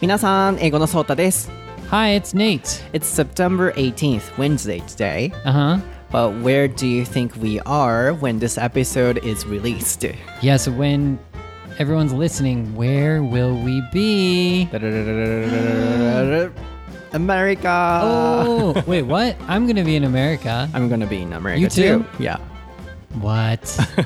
皆さん、英語のソータです。 Hi, it's Nate. It's September 18th, Wednesday today. Uh huh. But where do you think we are when this episode is released? Yeah, so when everyone's listening, where will we be? America! Oh, wait, what? I'm going to be in America. I'm gonna be in America You too? Yeah. What?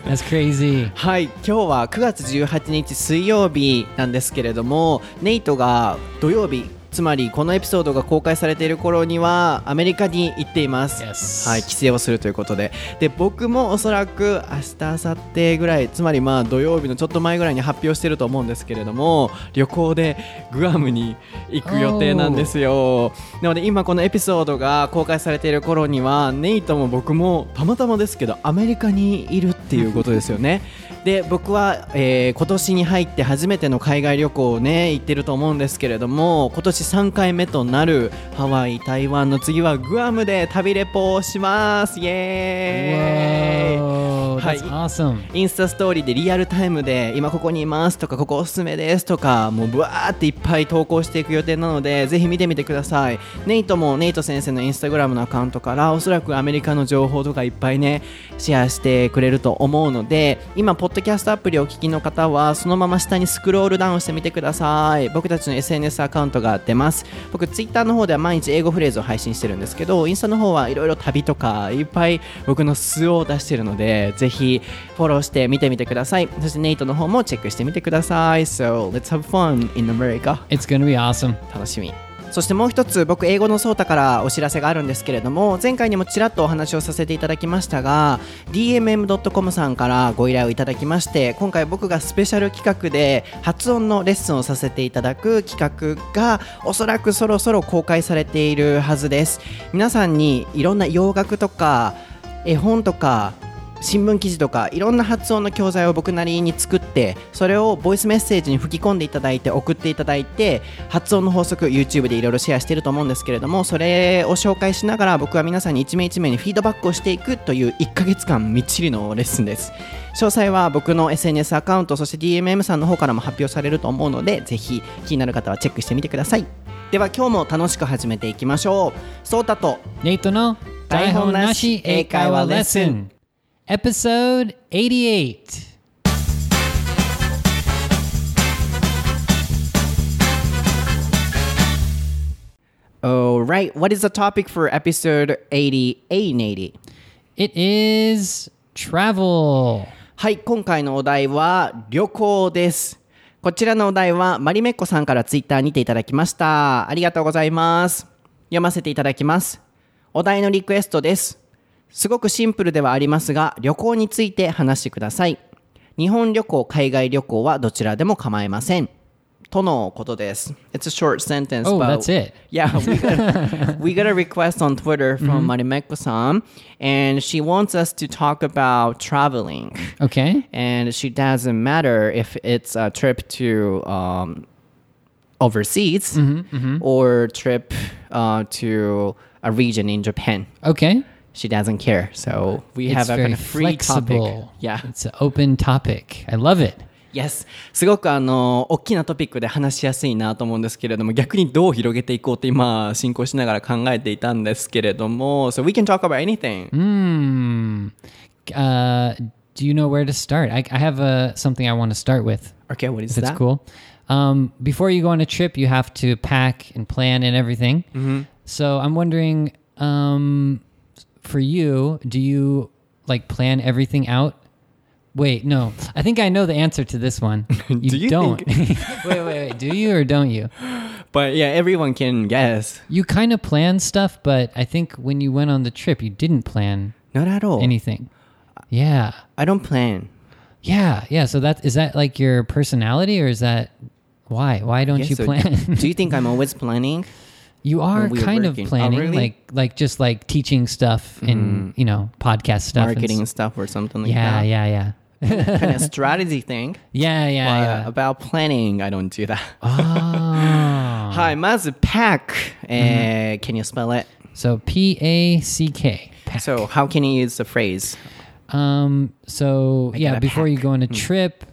That's crazy. はい、今日は9月18日水曜日なんですけれども、ネイトが土曜日、つまりこのエピソードが公開されている頃にはアメリカに行っています。Yes. はい、帰省をするということで、で僕もおそらく明日、明後日ぐらい、つまりまあ土曜日のちょっと前ぐらいに発表してると思うんですけれども、旅行でグアムに行く予定なんですよ。なので今このエピソードが公開されている頃には、ネイトも僕もたまたまですけどアメリカにいるっていうことですよね。で僕は、えー今年に入って初めての海外旅行をね行ってると思うんですけれども今年3回目となるハワイ台湾の次はグアムで旅レポをします。イエーイ。Whoa, that's Hi. awesome. インスタストーリーでリアルタイムで今ここにいますとかここおすすめですとかもうブワーっていっぱい投稿していく予定なのでぜひ見てみてくださいネイトもネイト先生のインスタグラムのアカウントからおそらくアメリカの情報とかいっぱいねシェアしてくれると思うので今ポッドキャストアプリをお聞きの方はそのまま下にスクロールダウンしてみてください僕たちの SNS アカウントが出ます僕ツイッターの方では毎日英語フレーズを配信してるんですけどインスタの方はいろいろ旅とかいっぱい僕の素を出してるのでぜひフォローして見てみてください。そしてネイトの方もチェックしてみてください。So let's have fun in America. It's to be awesome. 楽しみ。そしてもう一つ僕英語のソータからお知らせがあるんですけれども前回にもちらっとお話をさせていただきましたが DMM.com さんからご依頼をいただきまして今回僕がスペシャル企画で発音のレッスンをさせていただく企画がおそらくそろそろ公開されているはずです。皆さんにいろんな洋楽とか絵本とか新聞記事とかいろんな発音の教材を僕なりに作ってそれをボイスメッセージに吹き込んでいただいて送っていただいて発音の法則 YouTube でいろいろシェアしてると思うんですけれどもそれを紹介しながら僕は皆さんに一名一名にフィードバックをしていくという1ヶ月間みっちりのレッスンです。詳細は僕の SNS アカウントそして DMM さんの方からも発表されると思うのでぜひ気になる方はチェックしてみてください。では今日も楽しく始めていきましょう。ソータと Nate no 台本なし英会話レッスン。Episode 88. Alright, what is the topic for episode 88 and 80? It is travel. はい、今回のお題は旅行です。こちらのお題はマリメッコさんからツイッターにていただきました。ありがとうございます。読ませていただきます。お題のリクエストです。すごくシンプルではありますが、旅行について話してください。日本旅行、海外旅行はどちらでも構いません。とのことです。It's a short sentence. Oh, but- that's it. Yeah, we got, we got a request on Twitter from Marimeko-san, and she wants us to talk about traveling. Okay. And she doesn't matter if it's a trip to um, overseas or trip uh, to a region in Japan. Okay. She doesn't care. So we It's have a very kind of free topic. flexible. Yeah. It's an open topic. I love it. Yes. すごくあの大きなトピックで話しやすいなと思うんですけれども逆にどう広げていこうって今進行しながら考えていたんですけれども So we can talk about anything Hmm. Uh, do you know where to start? I, I have uh, something I want to start with. Okay, what is If it's that? cool. Um, before you go on a trip, you have to pack and plan and everything. Mm-hmm. So I'm wondering, um, for you, do you like plan everything out? Wait, no. I think I know the answer to this one. You Do you don't. wait, wait, wait. Do you or don't you? But yeah, everyone can guess. You kind of plan stuff, but I think when you went on the trip, you didn't plan Not at all. anything. Yeah. I don't plan. Yeah, yeah. So that is that like your personality, or is that why? Why don't you so plan? do you think I'm always planning? You are we kind of oh, planning, oh, really? like like just like teaching stuff and mm. Mm-hmm. you know podcast stuff, marketing and, stuff or something. like yeah, that. Yeah, yeah, yeah. kind of strategy thing. Yeah, yeah, but yeah. About planning, I don't do that. Oh. Hi, まず pack. Mm. Uh, can you spell it? So P A C K. Pack. So how can you use the phrase? Um. So I yeah, before pack. you go on a mm. trip,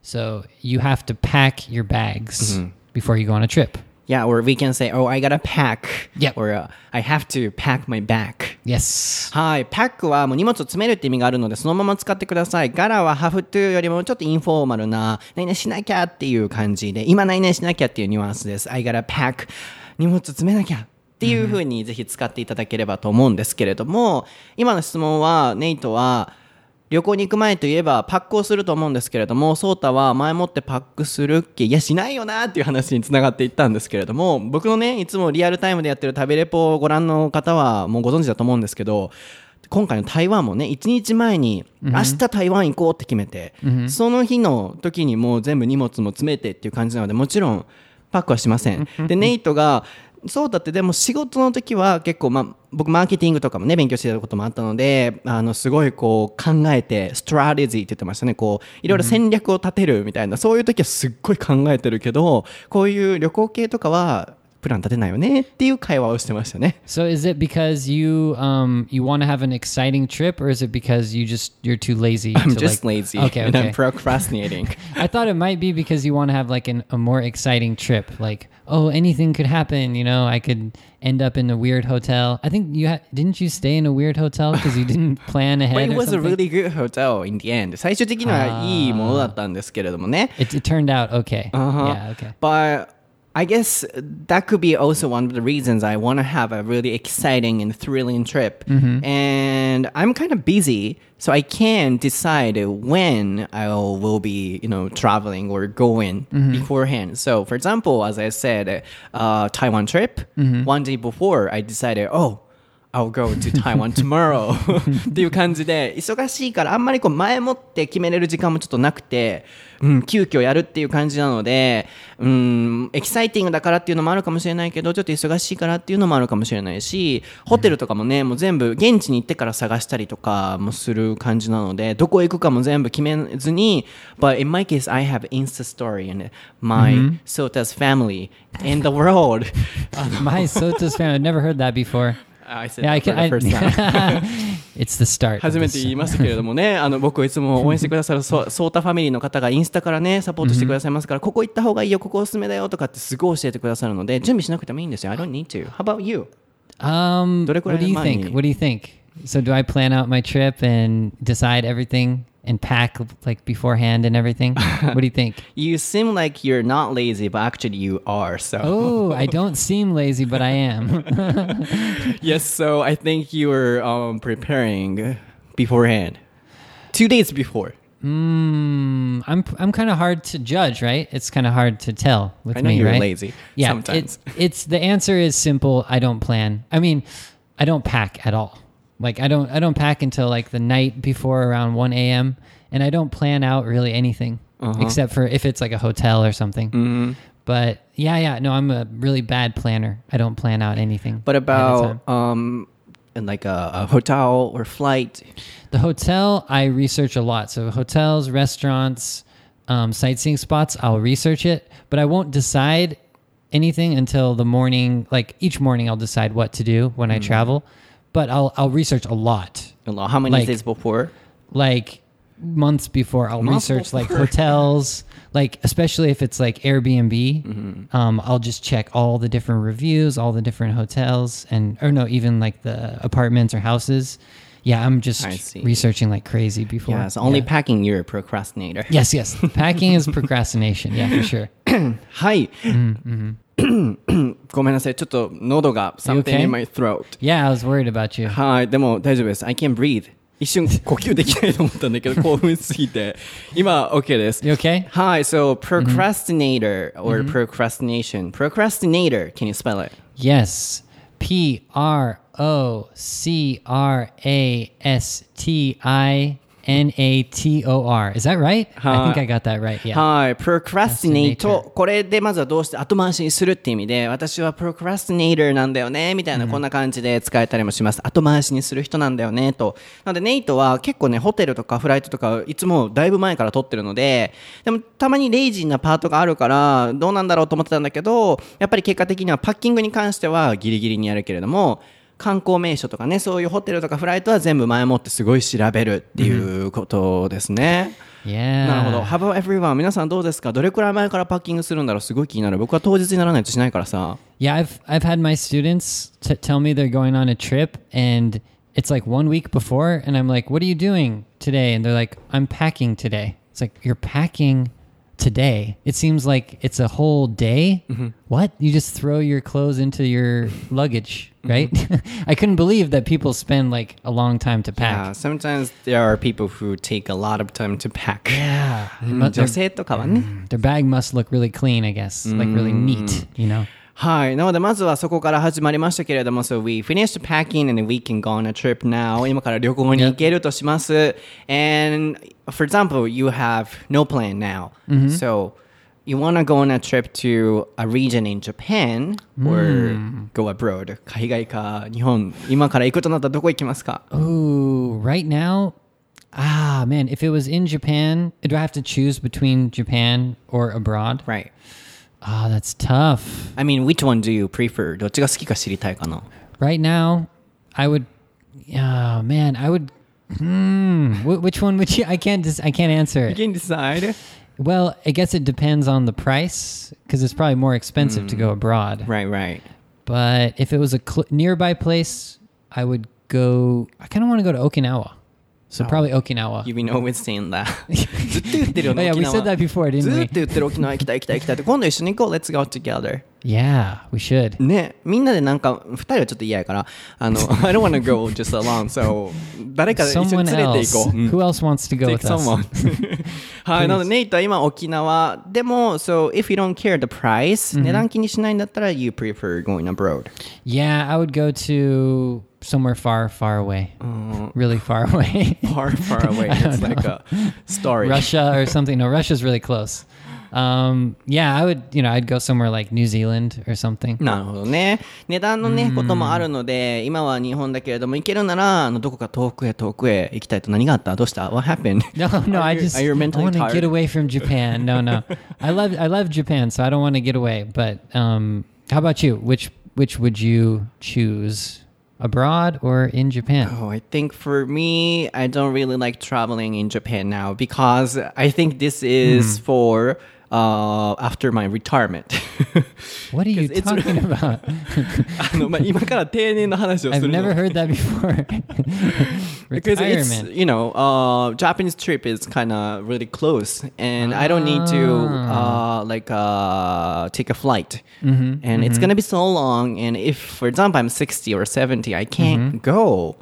so you have to pack your bags mm-hmm. before you go on a trip. Yeah, or we can say, oh, I gotta pack. Yep. Or uh, I have to pack my bag. Yes. はい。パックはもう荷物を詰めるって意味があるので、そのまま使ってください。ガラは have to よりもちょっとインフォーマルな、何々しなきゃっていう感じで、今何々しなきゃっていうニュアンスです。I gotta pack. 荷物詰めなきゃ。っていう風にぜひ使っていただければと思うんですけれども、今の質問は、ネイトは、旅行に行く前といえばパックをすると思うんですけれども、ソータは前もってパックするっけ？いや、しないよなっていう話につながっていったんですけれども、僕のね、いつもリアルタイムでやってる食べレポをご覧の方はもうご存知だと思うんですけど、今回の台湾もね、1日前に、明日台湾行こうって決めて、その日の時にもう全部荷物も詰めてっていう感じなので、もちろんパックはしません。で、ネイトが、そうだってでも仕事の時は結構まあ僕マーケティングとかもね勉強してたこともあったのであのすごいこう考えてストラテジーって言ってましたね。こういろいろ戦略を立てるみたいな、そういう時はすっごい考えてるけどこういう旅行系とかはプラン立てないよねっていう会話をしてましたね So is it because you um you want to have an exciting trip, or is it because you just you're too lazy? I'm to just like, lazy Okay, and I'm okay. procrastinating I thought it might be because you want to have like an, a more exciting trip. Like, oh, anything could happen. You know, I could end up in a weird hotel. I think you ha- didn't you stay in a weird hotel because you didn't plan But ahead it or was a something. really good hotel in the end 最終的にはいいものだったんですけれどもね it, it turned out okay. Uh-huh. Yeah, okay. But I guess that could be also one of the reasons I want to have a really exciting and thrilling trip. Mm-hmm. And I'm kind of busy, so I can't decide when I will be, you know, traveling or going mm-hmm. beforehand. So, for example, as I said, uh, Taiwan trip, mm-hmm. one day before, I decided, oh, I'll go to Taiwan tomorrow っていう感じで忙しいからあんまりこう前もって決めれる時間もちょっとなくて、うん、急遽やるっていう感じなので、うん、エキサイティングだからっていうのもあるかもしれないけどちょっと忙しいからっていうのもあるかもしれないしホテルとかもねもう全部現地に行ってから探したりとかもする感じなのでどこ行くかも全部決めずに But in my case I have Insta story and my Sota's family in the world My Sota's fan. I've never heard that before. I said Yeah, I that for the first time it's the start. 初め.て言いましたけれどもね、あの僕をいつも応援してくださるそソータファミリーの方がインスタからね、サポートしてくださいますから、ここ行った方がいいよ、ここおすすめだよとかってすごい教えてくださるので、準備しなくてもいいんですよ。I don't need to. How about you? Um, what do you think? What do you think? So do I plan out my trip and decide everything and pack like beforehand and everything? what do you think? You seem like you're not lazy, but actually you are. So Oh, I don't seem lazy, but I am. yes, so I think you were um, preparing beforehand, two days before. mm, I'm I'm kind of hard to judge, right? It's kind of hard to tell with I know me, you're right? lazy Yeah, sometimes. It's, it's the answer is simple. I don't plan. I mean, I don't pack at all. Like I don't I don't pack until like the night before around 1 a.m. and I don't plan out really anything Uh-huh. except for if it's like a hotel or something. Mm-hmm. But yeah, yeah, no, I'm a really bad planner. I don't plan out anything. But ahead of time. about um, and like a, a hotel or flight. The hotel, I research a lot. So hotels, restaurants, um, sightseeing spots, I'll research it, but I won't decide anything until the morning. Like each morning, I'll decide what to do when I travel. But I'll I'll research a lot. A lot. How many Like- days before? Like months before, I'll Months research like hotels. Like especially if it's like Airbnb, Mm-hmm. um, I'll just check all the different reviews, all the different hotels, and or no, even like the apartments or houses. Yeah, I'm just researching like crazy before. Yeah, so only Yeah. packing you're a procrastinator. Yes, yes. Packing is procrastination. Yeah, for sure. はい。ごめんなさい。ちょっと喉が something okay? in my throat. Yeah, I was worried about you. はい。でも大丈夫です。I can breathe. 一瞬呼吸できないと思ったんだけど、興奮しすぎて。今、OK です。 You okay? Hi, so procrastinator or procrastination. Procrastinator, can you spell it? Yes. P R O C R A S T I N A T O R. Is that right? I think I got that right. Yeah. はい、procrastinate これでまずはどうして後回しにするって意味で私は procrastinator なんだよねみたいなこんな感じで使えたりもします、後回しにする人なんだよねとなのでネイトは結構ねホテルとかフライトとかいつもだいぶ前から取ってるのででもたまにレイジーなパートがあるからどうなんだろうと思ってたんだけどやっぱり結果的にはパッキングに関してはギリギリにやるけれども観光名所とかねそういうホテルとかフライトは全部前もってすごい調べるっていうことですね。Yeah. なるほど。How about everyone? 皆さんどうですかどれくらい前からパッキングするんだろうすごい気になる。僕は当日にならないとしないからさ。Yeah, I've I've had my students tell me they're going on a trip and it's like one week before and I'm like, "What are you doing today?" and they're like, "I'm packing today." It's like, "You're packing today. It seems like it's a whole day. Mm-hmm. What? You just throw your clothes into your luggage, mm-hmm. right? Mm-hmm. I couldn't believe that people spend like a long time to pack. Yeah, sometimes there are people who take a lot of time to pack. Yeah. Mm, their, mm, their bag must look really clean, I guess, mm-hmm. like really mm. neat, you know? はい。なので、まずはそこから始まりましたけれども、So we finished packing and we can go on a trip now. 今から旅行に行けるとします。And for example, you have no plan now. So you want to go on a trip to a region in Japan or go abroad. 海外か日本。今から行くとなったらどこ行きますか Ooh, right now, ah, man, if it was in Japan, do I have to choose between Japan or abroad? Right. Ah, that's tough. I mean, which one do you prefer? どっちが好きか知りたいかな Right now, I would, oh man, I would. Hmm. wh- which one would you? I can't. Just, I can't answer You it. can decide. Well, I guess it depends on the price because it's probably more expensive to go abroad. Right, right. But if it was a cl- nearby place, I would go. I kind of want to go to Okinawa, so probably Okinawa. You've been always saying that. ずっと言ってるよ Oh ね。 yeah, we 沖縄 said that before, ず didn't っ we? と言ってる沖縄行きたい行きたい行きたいって今度一緒に行こう Let's go together Yeah, we should. ねみんなでなんか二人はちょっと嫌やからあの I don't wanna go just alone so 誰か一緒に Someone 連れて else. 行こう、うん Who else wants to go Take with us? someone はいなのでネイトは今沖縄でも So if you don't care the price、値段気にしないんだったら You prefer going abroad Yeah, I would go to somewhere far, far away. Really far away. far far away It's like a story Russia or something. No, Russia's really close. Um, yeah, I would, you know, I'd go somewhere like New Zealand or something. なるほどね。値段のね、こともあるので、今は日本だけれども、行けるなら、あのどこか遠くへ遠くへ行きたいと何があったどうした ?What happened? No, no, Are I you- just are you I mentally want to tired? get away from Japan. No, no. I love I love Japan, so I don't want to get away. But um, how about you? Which which would you choose? Abroad or in Japan? Oh, I think for me, I don't really like traveling in Japan now because I think this is hmm. for uh, after my retirement. What are you 'Cause it's- talking about? あのまあ、今から定年の話をす I've るの never heard that before. because it's Retirement. you know uh japanese trip is kind of really close and i don't need to uh like uh take a flight and it's gonna be so long and if for example i'm 60 or 70 i can't go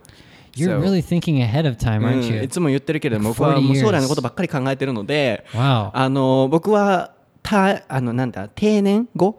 You're So- really thinking ahead of time, う aren't ん you? いつも言ってるけれども僕はもう40将来のことばっかり考えてるので Wow. あの僕はたあのなんだ定年後？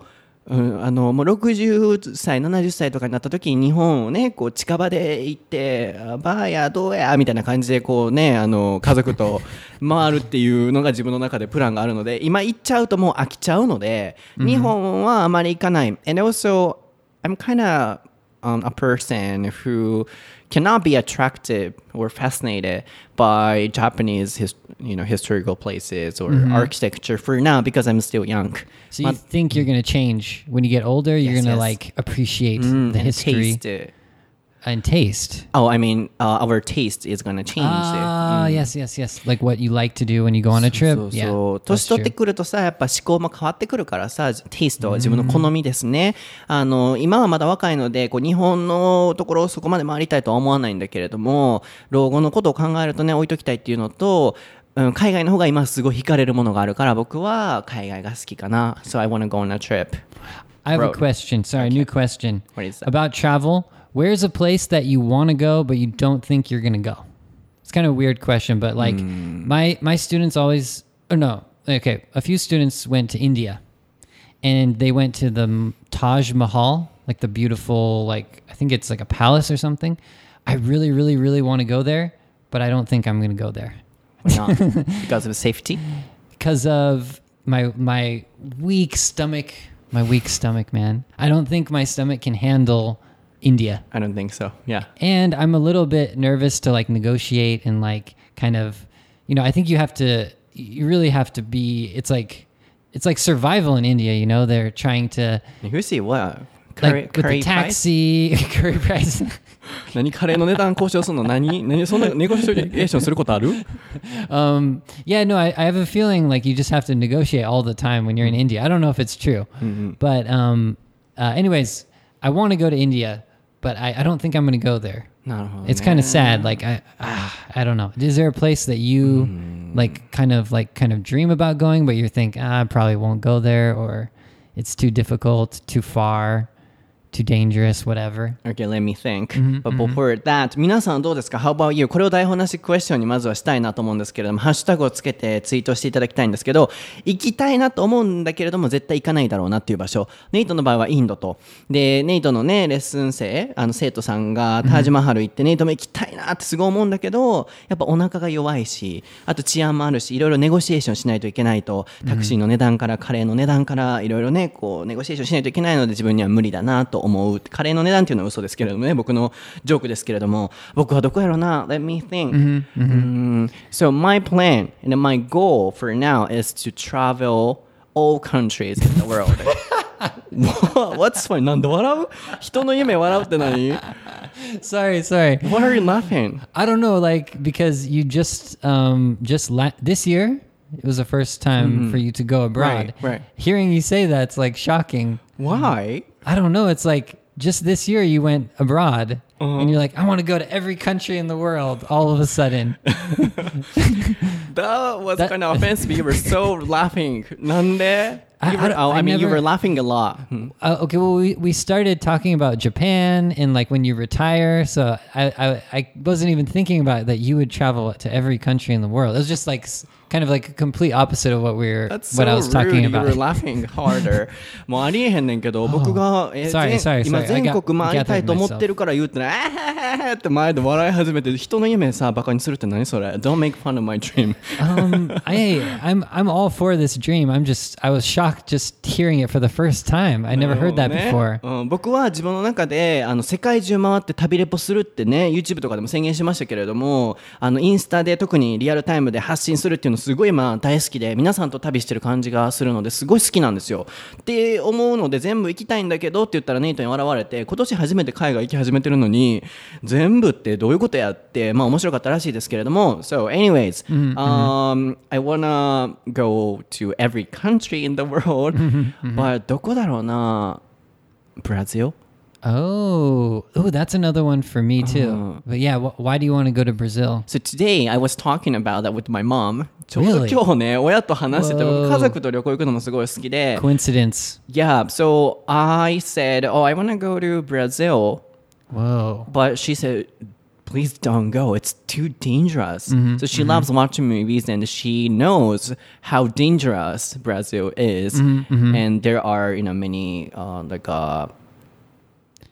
うん、あのもう60歳70歳とかになった時に日本をねこう近場で行ってあバーやどうやみたいな感じでこうねあの家族と回るっていうのが自分の中でプランがあるので今行っちゃうともう飽きちゃうので、日本はあまり行かない。And also I'm kind of um, a person who cannot be attracted or fascinated by Japanese, his, you know, historical places or architecture for now because I'm still young. So you think you're going to change when you get older? You're Yes, going to yes. like appreciate the and history. And taste. Oh, I mean, uh, our taste is gonna change. Ah, yes, yes, yes. Like what you like to do when you go on a trip. そうそう yeah, そう that's 年取って.くるとさやっぱ思考も変わってくるからさテイストは自分の好みですねあの今はまだ若いのでこう日本のところをそこまで回りたいとは思わないんだけれども老後のことを考えるとね置いときたいっていうのとうん、海外の方が今すごい惹かれるものがあるから僕は海外が好きかな So I wanna go on a trip I have a question. Sorry, new question. What is that? About travel. Where's a place that you want to go but you don't think you're going to go? It's kind of a weird question, but like Hmm. my my students always oh no, okay, a few students went to India and they went to the Taj Mahal, like the beautiful like I think it's like a palace or something. I really really really want to go there, but I don't think I'm going to go there. Why not? because of safety because of my my weak stomach my weak stomach man i don't think my stomach can handle india I don't think so yeah and i'm a little bit nervous to like negotiate and like kind of you know i think you have to you really have to be it's like it's like survival in india you know they're trying to フシは curry, like with curry the taxi, curry price. 何カレーの値段交渉するの何何そんなネゴシエーションすることある um, yeah, no, I, I have a feeling like you just have to negotiate all the time when you're in India. I don't know if it's true, but um, uh, anyways, I want to go to India, but I, I don't think I'm going to go there. No, it's kind of sad. Like I, ah, I don't know. Is there a place that you mm. like, kind of like, kind of dream about going, but you think ah, I probably won't go there, or it's too difficult, too far? Too dangerous, whatever. Okay, let me think. But before that, 皆さんどうですか ?How about you? これを台本なしクエスチョンにまずはしたいなと思うんですけれども、ハッシュタグをつけてツイートしていただきたいんですけど、行きたいなと思うんだけれども、絶対行かないだろうなっていう場所。ネイトの場合はインドと。で、ネイトのね、レッスン生、あの生徒さんがタージマハル行って、ネイトも行きたいなってすごい思うんだけど、やっぱお腹が弱いし、あと治安もあるし、いろいろネゴシエーションしないといけないと、タクシーの値段からカレーの値段から、いろいろね、こう、ネゴシエーションしないといけないので自分には無理だなと思う。カレーの値段っていうのは嘘ですけれどもね、僕のジョークですけれども、僕はどこやろうな ?Let me think.、Mm, so my plan and my goal for now is to travel all countries in the world. What's funny? なんで笑う人の夢笑うって何 sorry, sorry. What are you laughing? I don't know, like because you just um just la- this year it was the first time for you to go abroad. Right, right. Hearing you say that's like shocking. Why? I don't know. It's like just this year you went abroad uh-huh. and you're like, I want to go to every country in the world all of a sudden. that was that, kind of offensive. You were so laughing. Nande? I, I, oh, I, I mean, never, you were laughing a lot. Hmm. Uh, okay, well, we, we started talking about Japan and like when you retire. So I, I, I wasn't even thinking about that you would travel to every country in the world. It was just like kind of like a complete opposite of what we were, That's what I was rude. talking You were about. laughing harder. もうありえへんねんけど、僕が、え Sorry, 全 sorry, 今 sorry. I 全国回りたいと思ってるから言うってね、あはははって前で笑い始めて、人の夢さ、バカにするって何それ ?Don't make fun of my dream. um, I, I'm, I'm all for this dream. I'm just, I was shocked just hearing it for the first time. I never heard that ね before. うん、僕は自分の中であの世界中回って旅レポするってね YouTube とかでも宣言しましたけれどもあのインスタで特にリアルタイムで発信するっていうのすごい今大好きで皆さんと旅してる感じがするのですごい好きなんですよ。って思うので全部行きたいんだけどって言ったらネイトに笑われて今年初めて海外行き始めてるのに全部ってどういうことやってまあ面白かったらしいですけれども。So anyways、um, I wanna go to every country in the world. But どこだろうな。Brazil? Oh, oh, that's another one for me too. But yeah, wh- why do you want to go to Brazil? So today I was talking about that with my mom. ちょうど Really? 今日ね、親と話してて、僕 Whoa. 家族と旅行行くのもすごい好きで。 Coincidence. Yeah, so I said, oh, I want to go to Brazil. Whoa. But she said, please don't go. It's too dangerous. Mm-hmm, So she loves watching movies and she knows how dangerous Brazil is. Mm-hmm, And there are, you know, many uh, like uh,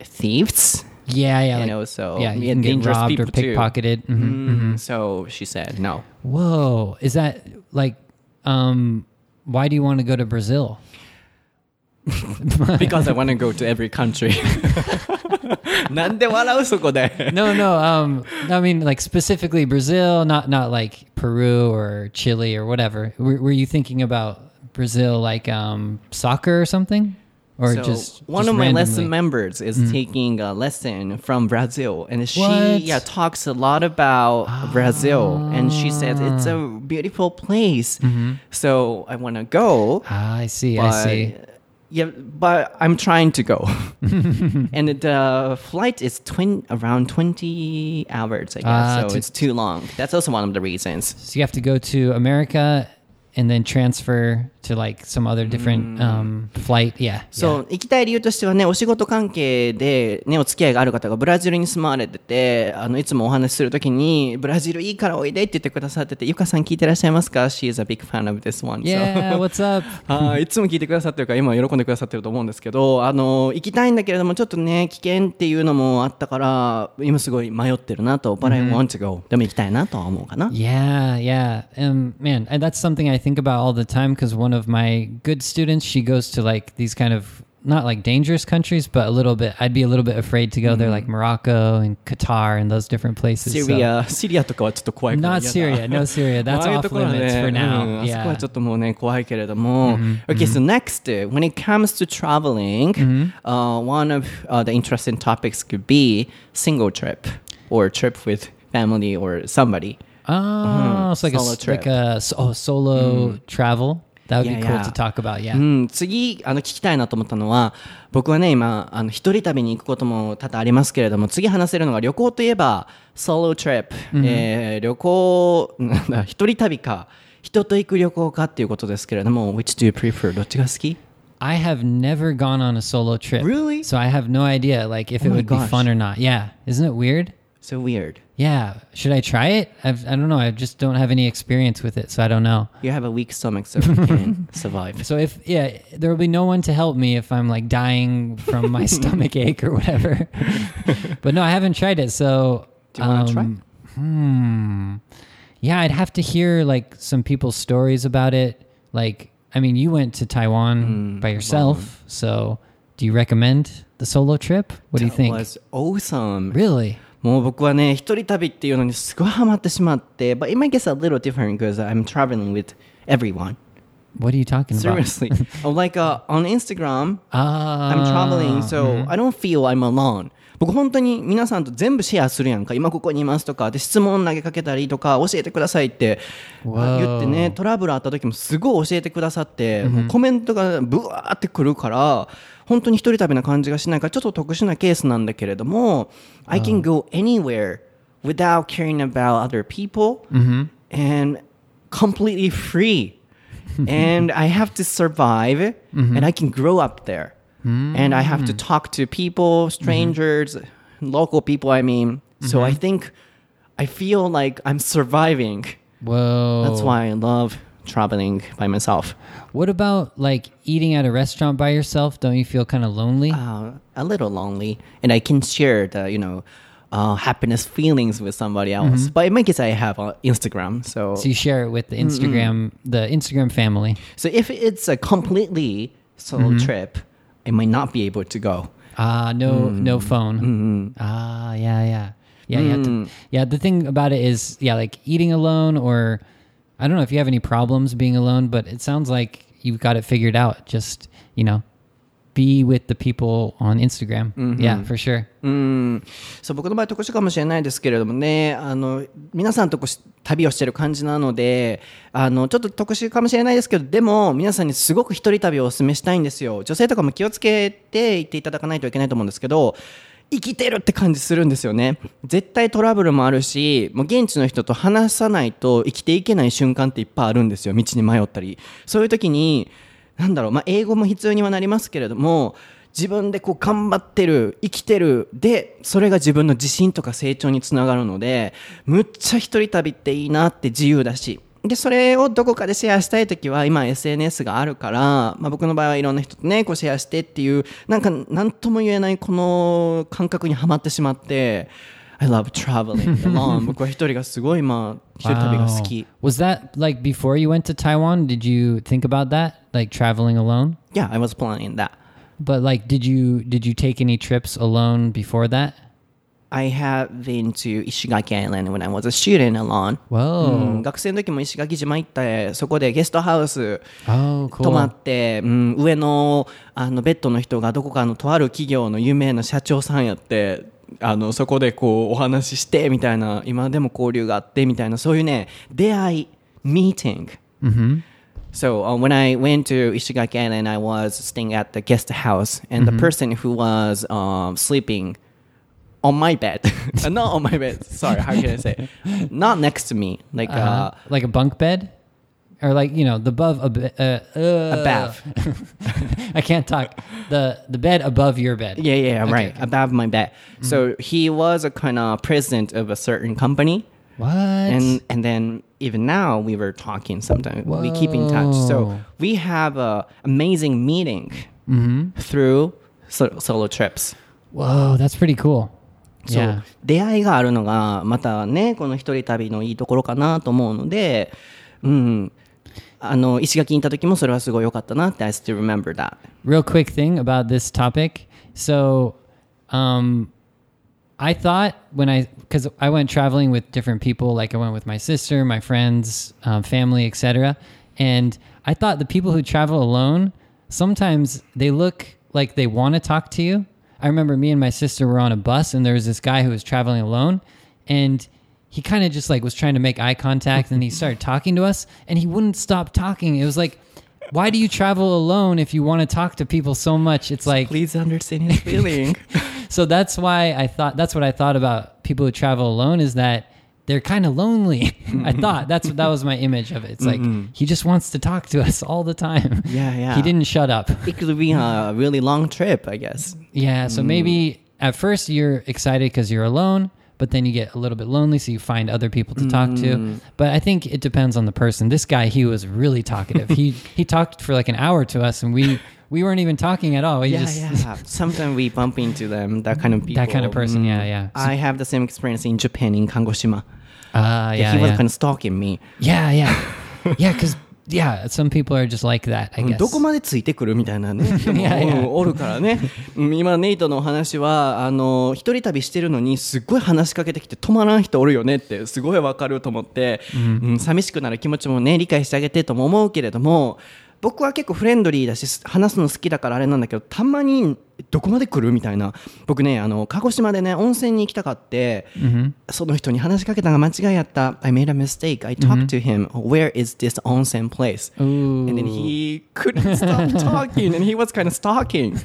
thieves. Yeah, yeah. And like- also, yeah, you yeah, can get dangerous robbed or people too. pickpocketed. Mhm. Mm, So she said, no. Whoa, is that like, um, why do you want to go to Brazil? because I want to go to every country. なんで笑うそこで No, no. Um, I mean, like specifically Brazil, not not like Peru or Chile or whatever. Were, were you thinking about Brazil, like um, soccer or something, Or So just one just of my lesson members is taking a lesson from Brazil, and she What? yeah talks a lot about Brazil, and she says it's a beautiful place. So I want to go. Ah, I see. I see. yeah, but I'm trying to go, and the flight is twin around twenty hours. I guess Ah, so it's too long. That's also one of the reasons. So you have to go to America and then transfer to like some other different um, flight. Yeah. そう、行きたい理由としてはね、お仕事関係でね、お付き合いがある方がブラジルに住まわれてて、あの、いつもお話しするときに、ブラジルいいからおいでって言ってくださってて、ゆかさん聞いてらっしゃいますか ?She is a big fan of this one. Yeah. What's up? はいいつも聞いてくださってるから今喜んでくださってると思うんですけどあの行きたいんだけれどもちょっとね危険っていうのもあったから今すごい迷ってるなと But I want to go でも行きたいなとは思うかな Yeah, yeah. Um, man, that's something I think about all the time because one of my good students, she goes to like these kind of not like dangerous countries, but a little bit. I'd be a little bit afraid to go there, like Morocco and Qatar and those different places. シ so- リア、シリアとかはちょっと怖いから Not Syria, no Syria. That's ああいう off ところはね limits for うん now. あそこは Yeah. ちょっともうね怖いけれども、Okay, so next, uh, when it comes to traveling, uh, one of uh, the interesting topics could be single trip or trip with family or somebody. Oh, it's like a Solo trip. like a s- oh, solo travel. That would Yeah, be cool yeah. to talk about. Yeah. うん、次あの聞きたいなと思ったのは僕はね今あの一人旅に行くことも多々ありますけれども次話せるのが旅行といえばソロトリップ、えー旅行なんだ一人旅か人と行く旅行かっていうことですけれども Which do you prefer? どっちが好き I have never gone on a solo trip. Really? So I have no idea like if Oh it my would be gosh. fun or not. Yeah. Isn't it weird? So weird. Yeah. Should I try it? I've, I don't know. I just don't have any experience with it, so I don't know. You have a weak stomach so you can survive. So if yeah, there will be no one to help me if I'm like dying from my stomach ache or whatever. but no, I haven't tried it. So Do you wanna try? um, Hmm. Yeah, I'd have to hear like some people's stories about it. Like, I mean, you went to Taiwan by yourself, so do you recommend the solo trip? What do you That think? was awesome. Really? もう僕はね一人旅っていうのにすごいハマってしまって But it might get a little different because I'm traveling with everyone What are you talking about? Seriously Oh, Like uh, on Instagram Ah, I'm traveling so I don't feel I'm alone 僕本当に皆さんと全部シェアするやんか今ここにいますとかで質問投げかけたりとか教えてくださいってあ言ってねトラブルあった時もすごい教えてくださって、もうコメントがブワーってくるから 本当に一人旅な感じがしないからちょっと特殊なケースなんだけれども I can go anywhere without caring about other people and completely free and I have to survive and I can grow up there and I have to talk to people strangers local people I mean so I think I feel like I'm surviving Whoa. that's why I love traveling by myself What about like eating at a restaurant by yourself? Don't you feel kind of lonely? uh, a little lonely and I can share the you know uh, happiness feelings with somebody else but in my case I have on Instagram so so you share it with the Instagram, the Instagram family. So if it's a completely solo trip, I might not be able to go. Ah, no, no phone. Ah, yeah, yeah, yeah, you have to, yeah. The thing about it is, yeah, like eating alone, or I don't know if you have any problems being alone, but it sounds like you've got it figured out. Just you know, be with the people on Instagram. Yeah, for sure. うん、そう僕の場合特殊かもしれないですけれどもねあの皆さんとこう旅をしてる感じなのであのちょっと特殊かもしれないですけどでも皆さんにすごく一人旅をお勧めしたいんですよ女性とかも気をつけて行っていただかないといけないと思うんですけど生きてるって感じするんですよね。絶対トラブルもあるしもう現地の人と話さないと生きていけない瞬間っていっぱいあるんですよ。道に迷ったり。そういう時になんだろう、まあ、英語も必要にはなりますけれども自分でこう頑張ってる生きてるでそれが自分の自信とか成長につながるのでむっちゃ一人旅っていいなって自由だしでそれをどこかでシェアしたい時は今 SNS があるから、まあ、僕の場合はいろんな人とねこうシェアしてっていうなんか何とも言えないこの感覚にはまってしまって I love traveling alone 僕は一人がすごいまあ一人旅が好き Was that like before you went to Taiwan? Did you think about that, like traveling alone? Yeah I was planning that But like, did you did you take any trips alone before that? I have been to Ishigaki Island when I was a student alone う.ん学生の時も石垣島行ってそこでゲストハウス Oh, 泊ま.って、うん、上のあのベッドの人がどこかのとある企業の有名な社長さんやってあのそこでこうお話ししてみたいな今でも交流があってみたいなそういうね出会い meeting So uh, when I went to Ishigaki Island, I was staying at the guest house, and the person who was um, sleeping on my bed, Uh, not on my bed. Sorry, how can I say? Not next to me, like uh, Uh, like a bunk bed, or like you know the above a uh, uh, above. I can't talk. The the bed above your bed. Yeah, yeah, Okay, right, okay. above my bed. So he was a kind of president of a certain company, What? and and then even now we were talking. Sometimes we keep in touch. So we have a amazing meeting through so- solo trips. Whoa, that's pretty cool. そう.出会いがあるのがまたねこの一人旅のいいところかなと思うので、うん、あの石垣にいた時もそれはすごい良かったなって I still remember that Real quick thing about this topic. So, um, I thought when I, because I went traveling with different people, like I went with my sister, my friends, um, family, etc. And I thought the people who travel alone, sometimes they look like they want to talk to you. I remember me and my sister were on a bus, and there was this guy who was traveling alone, and he kind of just like was trying to make eye contact, and he started talking to us, and he wouldn't stop talking. It was like, why do you travel alone if you want to talk to people so much? It's like please understand his feeling so that's why I thought that's what I thought about people who travel alone is that they're kind of lonely. I mm-hmm. thought that's that was my image of it. It's like mm-hmm. he just wants to talk to us all the time. Yeah, yeah. He didn't shut up. it could be a really long trip I guess Yeah, so mm. maybe at first you're excited because you're alone, but then you get a little bit lonely, so you find other people to talk to. Mm. But I think it depends on the person. This guy, he was really talkative. he he talked for like an hour to us, and we we weren't even talking at all. We yeah just yeah sometimes we bump into them that kind of people that kind of person. Mm. Yeah, yeah. I have the same experience in Japan in Kangoshima Ah, yeah, he was yeah. kind of stalking me Yeah, yeah, yeah. Because yeah, some people are just like that. I うん guess. どこまでついてくるみたいなねおるからねうん今ネイトのお話はあの一人旅してるのにすっごい話しかけてきて止まらん人おるよねってすごいわかると思って、うん寂しくなる気持ちもね理解してあげてとも思うけれども僕は結構フレンドリーだし話すの好きだからあれなんだけどたまにどこまで来るみたいな。僕ねあの鹿児島でね温泉に行きたかって、その人に話しかけたのが間違いやった。I made a mistake. I talked to him. Where is this onsen place? Ooh. and then he couldn't stop talking and he was kind of stalking.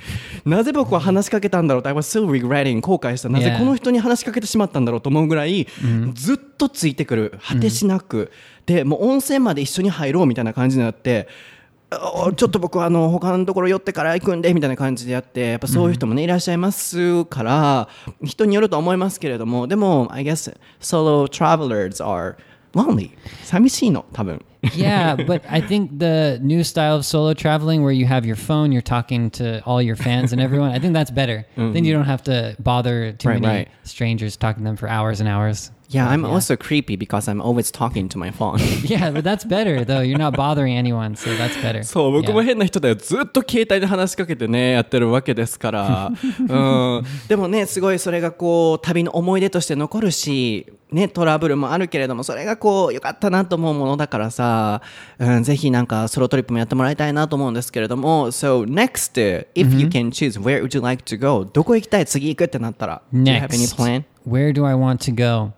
なぜ僕は話しかけたんだろうと I was still regretting 後悔した。なぜ.この人に話しかけてしまったんだろうと思うぐらい、ずっとついてくる。果てしなく、でもう温泉まで一緒に入ろうみたいな感じになってあちょっと僕はあの他のところ寄ってから行くんでみたいな感じでやってやっぱそういう人もね、いらっしゃいますから人によると思いますけれどもでも I guess solo travelers are lonely 寂しいの多分 yeah, but I think the new style of solo traveling where you have your phone, you're talking to all your fans and everyone, I think that's better. Then you don't have to bother too Right, many right. strangers talking to them for hours and hours. Yeah, I'm yeah. also creepy because I'm always talking to my phone. Yeah, but that's better though. You're not bothering anyone, so that's better. そう僕も.変な人だよずっと携帯で話しかけてねやってるわけですから、うん、でもねすごいそれがこう旅の思い出として残るし、ね、トラブルもあるけれどもそれがこう良かったなと思うものだからさ、うん、ぜひなんかソロトリップもやってもらいたいなと思うんですけれども So next if you can choose where would you like to go どこ行きたい次行くってなったら Do you have any Next, plan? where do I want to go?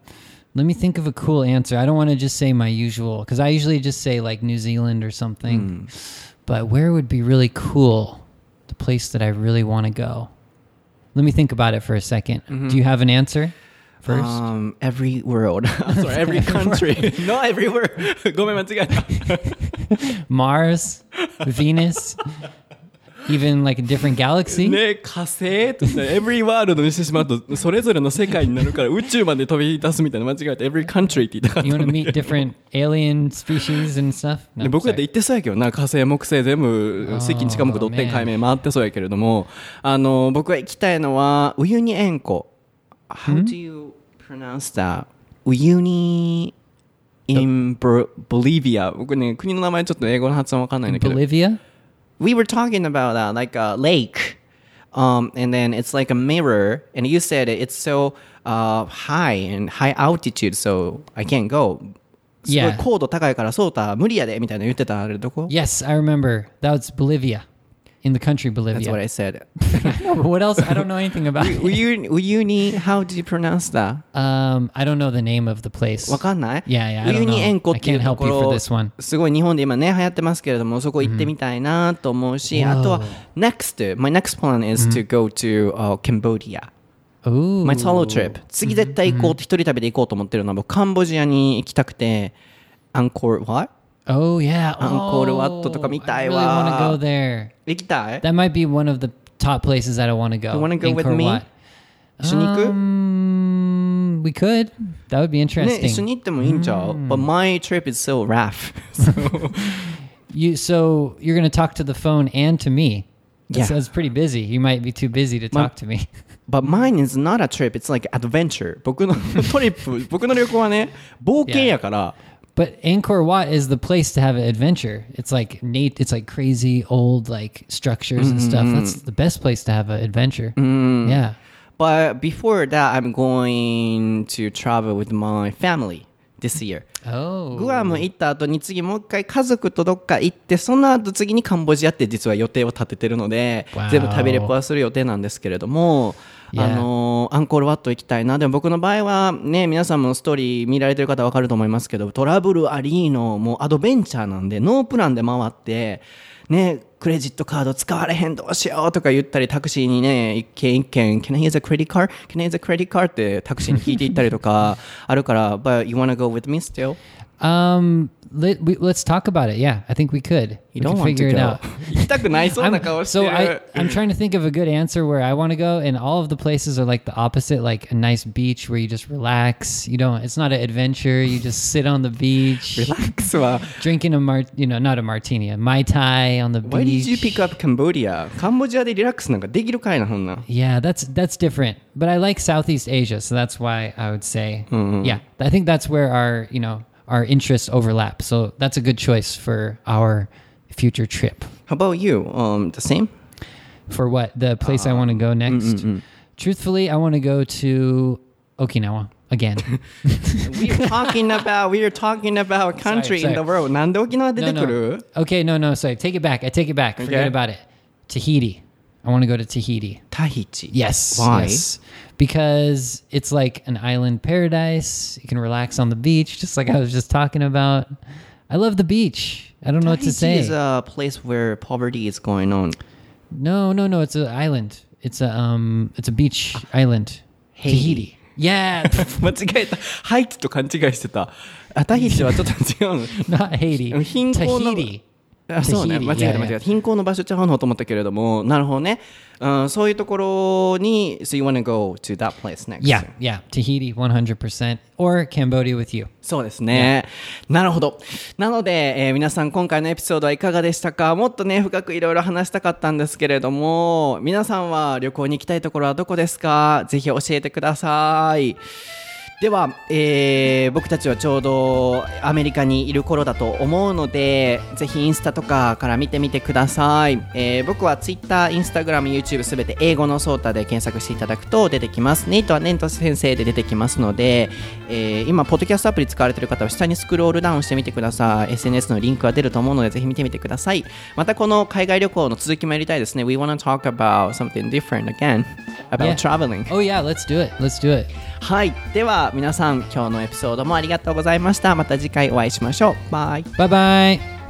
Let me think of a cool answer. I don't want to just say my usual because I usually just say like New Zealand or something. Mm. But where would be really cool? The place that I really want to go. Let me think about it for a 2nd mm-hmm. Do you have an answer? First, um, every world. I'm sorry, every country. no, everywhere. Go me again. Mars, Venus. even like a different galaxy? ね、火星とね、every world にしてしまうと、それぞれの世界になるから、宇宙まで飛び出すみたいな間違えて、every country って言ったか。You wanna meet different alien species and stuff? 僕は言ってそうやけどな、火星、木星全部、接近近近目、どって解明回ってそうやけれども、あの、僕は行きたいのは、ウユニエンコ。How do you pronounce that? ウユニ in Bolivia。僕ね、国の名前ちょっと英語の発音わかんないんだけど。we were talking about uh, like a lake um, and then it's like a mirror and you said it's so uh, high and high altitude so i can't go すごい Yeah. 高度高いからそうた無理やでみたいな言ってたあれどこ Yes, I remember. That was Bolivia. In the country Bolivia. That's what I said No, but what else? I don't know anything about it. Uyuni, Uyuni, how did you pronounce that? Um, I don't know the name of the place. わかんない Yeah, yeah, I ウユ don't ニ know. 塩湖っていう I can't と help こ you for ろ this one. すごい日本で今ね流行ってますけれどもそこ行ってみたいなと思うし、あとは next my next plan is to go to、uh, Cambodia Ooh. My solo trip 次絶対行こうって一人旅で行こうと思ってるのは僕カンボジアに行きたくてアンコール what? Oh yeah, Angkor oh, Wat really want to go there. 行きたい That might be one of the top places that I want to go. You want to go with me? 一緒に行く、um, We could. That would be interesting. ね、一緒に行ってもいいんちゃう、mm. But my trip is so rough. so, you, so you're going to talk to the phone and to me. Yeah. So it's pretty busy. You might be too busy to talk to me. But mine is not a trip. It's like adventure. 僕のトリップ、僕の旅行はね、冒険やから。Yeah. But Angkor Wat is the place to have an adventure. It's like Nate. It's like crazy old like structures and stuff. That's the best place to have an adventure. Yeah. But before that, I'm going to travel with my family this year. Oh. グアム行った後に次もう一回家族とどっか行ってその後次にカンボジアって実は予定を立ててるので Wow 全部食べレポはする予定なんですけれども、 Yeah あのーアンコールワット行きたいなでも僕の場合はね皆さんもストーリー見られてる方わかると思いますけどトラブルありーのもうアドベンチャーなんでノープランで回ってねクレジットカード使われへんどうしようとか言ったりタクシーにね一軒一軒 Can I use a credit card? Can I use a credit card? ってタクシーに聞いていったりとかあるから But you wanna go with me still? Um, let, we, let's talk about it. Yeah, I think we could. You we don't want figure to go. it out. so I, I'm trying to think of a good answer where I want to go, and all of the places are like the opposite, like a nice beach where you just relax. You don't. It's not an adventure. You just sit on the beach, relax, drinking a mart. You know, not a martini, a mai tai on the beach. Why did you pick up Cambodia? Cambodia de relax Yeah, that's that's different. But I like Southeast Asia, so that's why I would say, mm-hmm. yeah, I think that's where our you know our interests overlap. So that's a good choice for our future trip. How about you? Um, the same? For what the place I want to go next? Truthfully, I want to go to Okinawa again. We are talking about, we are talking about country Sorry, in the sorry. world. なんで沖縄出 no, てくる no. Okay, no, no. Sorry, take it back. I take it back. Forget Okay. about it. Tahiti. I want to go to Tahiti. タヒチ。 Yes. Why? yes. Because it's like an island paradise. You can relax on the beach, just like I was just talking about. I love the beach. I don't know what to Tahiti say. is a place where poverty is going on. no, no, no. It's an island. It's a um. It's a beach island. Haiti. Tahiti. Yeah, 間違えた。ハイチと勘違いしてた。あタヒチはちょっと違うの。 not Haiti. 貧困の Tahiti. あそうね間違えた間違えた貧困の場所ちゃうのと思ったけれどもなるほどね、うん、そういうところに So you wanna go to that place next Yeah, yeah. Tahiti, one hundred percent, or Cambodia with you. そうですね。なるほど。なので、えー皆さん今回のエピソードはいかがでしたか？もっとね、深くいろいろ話したかったんですけれども、皆さんは旅行に行きたいところはどこですか？ぜひ教えてください。では、えー僕たちはちょうどアメリカにいる頃だと思うので、ぜひインスタとかから見てみてください。えー僕は Twitter、Instagram、YouTube すべて英語のソータで検索していただくと出てきます。ネイトはネント先生で出てきますので、えー今、ポッドキャストアプリ使われている方は下にスクロールダウンしてみてください。SNS のリンクが出ると思うので、ぜひ見てみてください。またこの海外旅行の続きもやりたいですね。We wanna talk about something different again about Yeah. traveling. Oh yeah, let's do it. Let's do it. はい。では皆さん、今日のエピソードもありがとうございました。また次回お会いしましょう。バイ。バイバイ